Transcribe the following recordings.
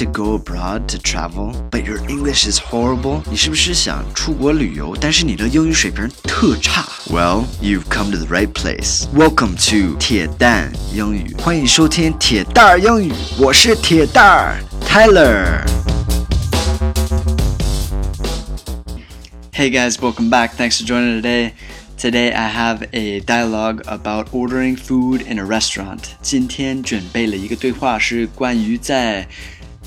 to go abroad to travel, but your English is horrible? 你是不是想出国旅游，但是你的英语水平特差？Well, you've come to the right place. Welcome to 铁蛋英语，欢迎收听铁蛋儿英语，我是铁蛋儿 Tyler。Hey guys, welcome back. Thanks for joining today. Today I have a dialogue about ordering food in a restaurant. 今天准备了一个对话，是关于在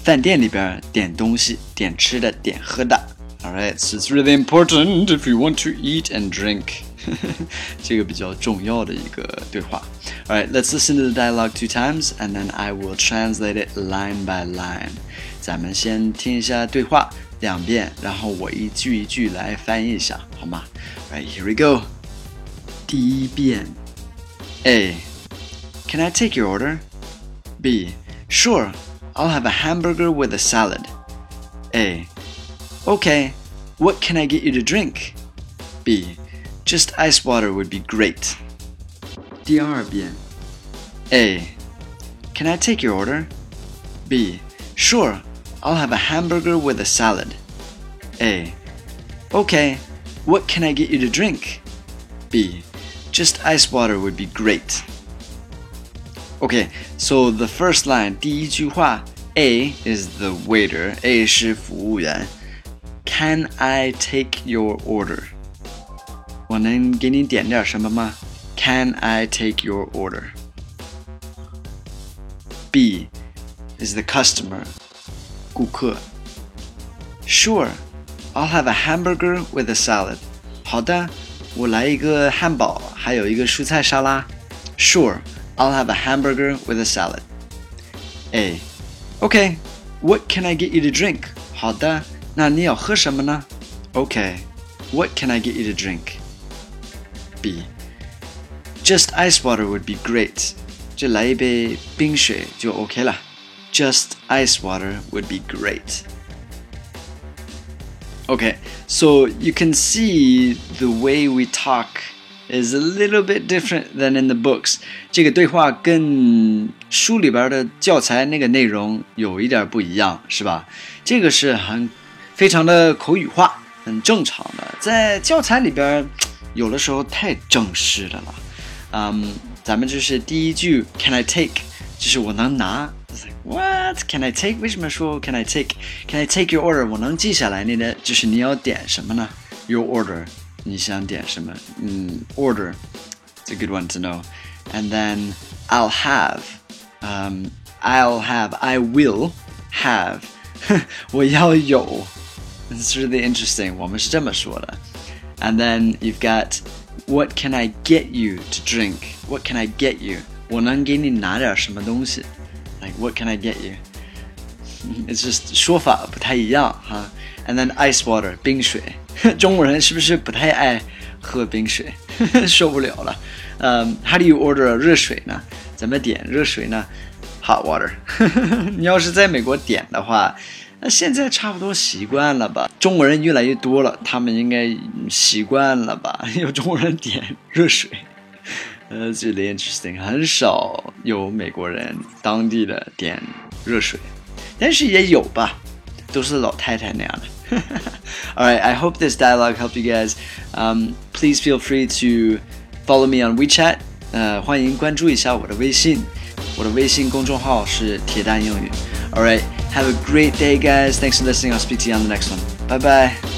饭店里边点东西、点吃的、点喝的。Alright, so it's really important if you want to eat and drink. 这个比较重要的一个对话。Alright, let's listen to the dialogue two times and then I will translate it line by line. 咱们先听一下对话两遍，然后我一句一句来翻译一下，好吗？Right, here we go. 第一遍，A. Can I take your order? B. Sure, I'll have a hamburger with a salad. A. Okay, what can I get you to drink? B. Just ice water would be great. 第二遍，A. Can I take your order? B. Sure, I'll have a hamburger with a salad. A. Okay, what can I get you to drink? B. Just ice water would be great. Okay, so the first line, 第一句话, A is the waiter, A 是服务员. Can I take your order? 我能给你点点什么吗? Can I take your order? B is the customer, 顾客. Sure, I'll have a hamburger with a salad. 好的，我来一个汉堡，还有一个蔬菜沙拉。Sure, I'll have a hamburger with a salad. A. Okay, what can I get you to drink? 好的，那你要喝什么呢？Okay, what can I get you to drink? B. Just ice water would be great. 就来一杯冰水就 OK 了。Just ice water would be great. Okay, so you can see the way we talk is a little bit different than in the books. 这个对话跟书里边的教材那个内容有一点不一样，是吧？这个是很非常的口语化，很正常的。在教材里边，有的时候太正式的了。嗯，咱们就是第一句 Can I take？就是我能拿。What can I take？为什么说 Can I take？Can I take your order？我能记下来你的，就是你要点什么呢？Your order，你想点什么？嗯，order，it's a good one to know. And then I'll have，嗯、um,，I'll have，I will have，我要有。It's really interesting. 我们是这么说的。And then you've got what can I get you to drink? What can I get you? 我能给你拿点什么东西？Like what can I get you? It's just 说法不太一样哈。And then ice water 冰水，中国人是不是不太爱喝冰水？受不了了。嗯、，How do you order 热水呢？怎么点热水呢？Hot water。你要是在美国点的话。那现在差不多习惯了吧？中国人越来越多了，他们应该习惯了吧？有中国人点热水，呃，这里 interesting，很少有美国人当地的点热水，但是也有吧，都是老太太那样的。All right, I hope this dialogue helped you guys. Um, please feel free to follow me on WeChat. 呃，欢迎关注一下我的微信，我的微信公众号是铁蛋英语。All right. Have a great day, guys. Thanks for listening. I'll speak to you on the next one. Bye bye.